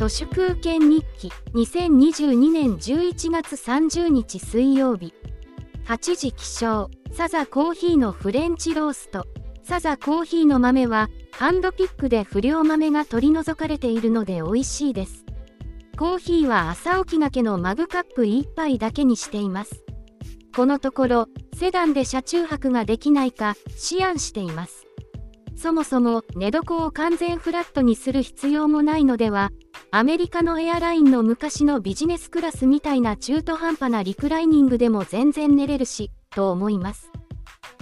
都市空権日記2022年11月30日水曜日8時起床。サザコーヒーのフレンチロースト。サザコーヒーの豆はハンドピックで不良豆が取り除かれているので美味しいです。コーヒーは朝起きがけのマグカップ1杯だけにしています。このところセダンで車中泊ができないか思案しています。そもそも寝床を完全フラットにする必要もないのではアメリカのエアラインの昔のビジネスクラスみたいな中途半端なリクライニングでも全然寝れるしと思います。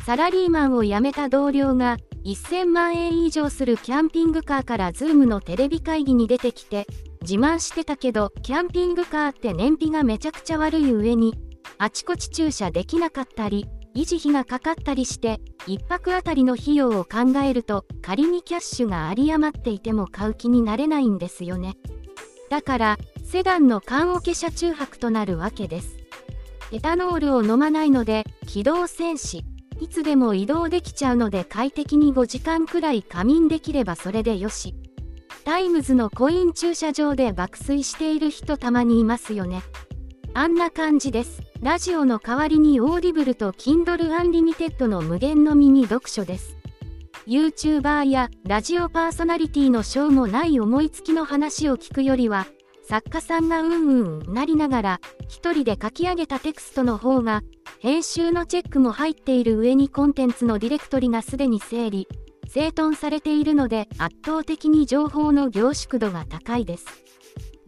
サラリーマンを辞めた同僚が1000万円以上するキャンピングカーからズームのテレビ会議に出てきて自慢してたけどキャンピングカーって燃費がめちゃくちゃ悪い上にあちこち駐車できなかったり維持費がかかったりして1泊あたりの費用を考えると仮にキャッシュが有り余っていても買う気になれないんですよね。だからセダンの棺桶車中泊となるわけです。エタノールを飲まないので起動戦士いつでも移動できちゃうので快適に5時間くらい仮眠できればそれでよし。タイムズのコイン駐車場で爆睡している人たまにいますよね。あんな感じです。ラジオの代わりに Audible と Kindle Unlimited の無限の耳読書です。YouTuber やラジオパーソナリティのしょうもない思いつきの話を聞くよりは、作家さんがうんうんなりながら、一人で書き上げたテクストの方が、編集のチェックも入っている上にコンテンツのディレクトリがすでに整理、整頓されているので圧倒的に情報の凝縮度が高いです。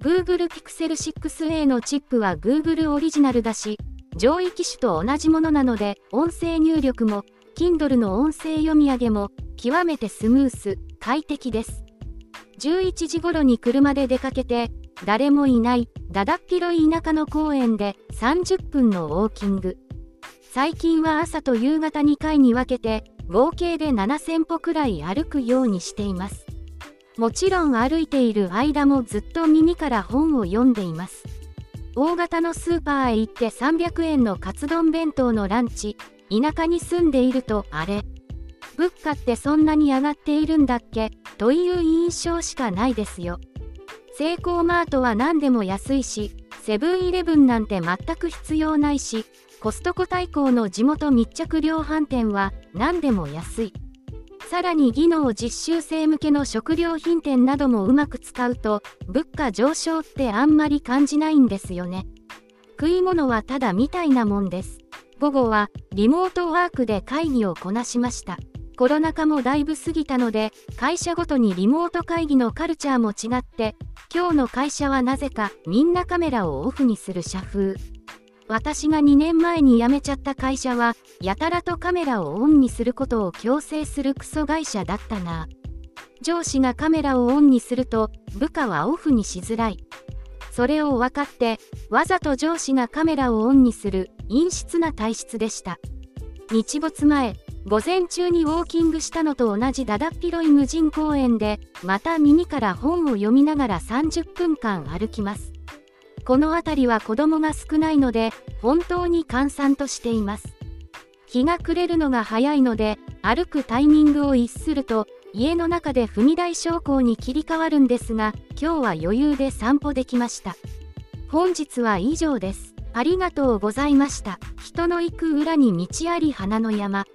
Google Pixel 6a のチップは Google オリジナルだし、上位機種と同じものなので、音声入力も、Kindle の音声読み上げも、極めてスムース、快適です。11時頃に車で出かけて、誰もいない、だだっ広い田舎の公園で30分のウォーキング。最近は朝と夕方2回に分けて、合計で7000歩くらい歩くようにしています。もちろん歩いている間もずっと耳から本を読んでいます。大型のスーパーへ行って300円のカツ丼弁当のランチ、田舎に住んでいるとあれ、物価ってそんなに上がっているんだっけ？という印象しかないですよ。セイコーマートは何でも安いし、セブンイレブンなんて全く必要ないし、コストコ対抗の地元密着量販店は何でも安い。さらに技能実習生向けの食料品店などもうまく使うと物価上昇ってあんまり感じないんですよね。食い物はただみたいなもんです。午後はリモートワークで会議をこなしました。コロナ禍もだいぶ過ぎたので会社ごとにリモート会議のカルチャーも違って今日の会社はなぜかみんなカメラをオフにする社風。私が2年前に辞めちゃった会社は、やたらとカメラをオンにすることを強制するクソ会社だったな。上司がカメラをオンにすると、部下はオフにしづらい。それを分かって、わざと上司がカメラをオンにする陰湿な体質でした。日没前、午前中にウォーキングしたのと同じだだっ広い無人公園で、また耳から本を読みながら30分間歩きます。この辺りは子供が少ないので、本当に閑散としています。日が暮れるのが早いので、歩くタイミングを逸すると、家の中で踏み台昇降に切り替わるんですが、今日は余裕で散歩できました。本日は以上です。ありがとうございました。人の行く裏に道あり花の山。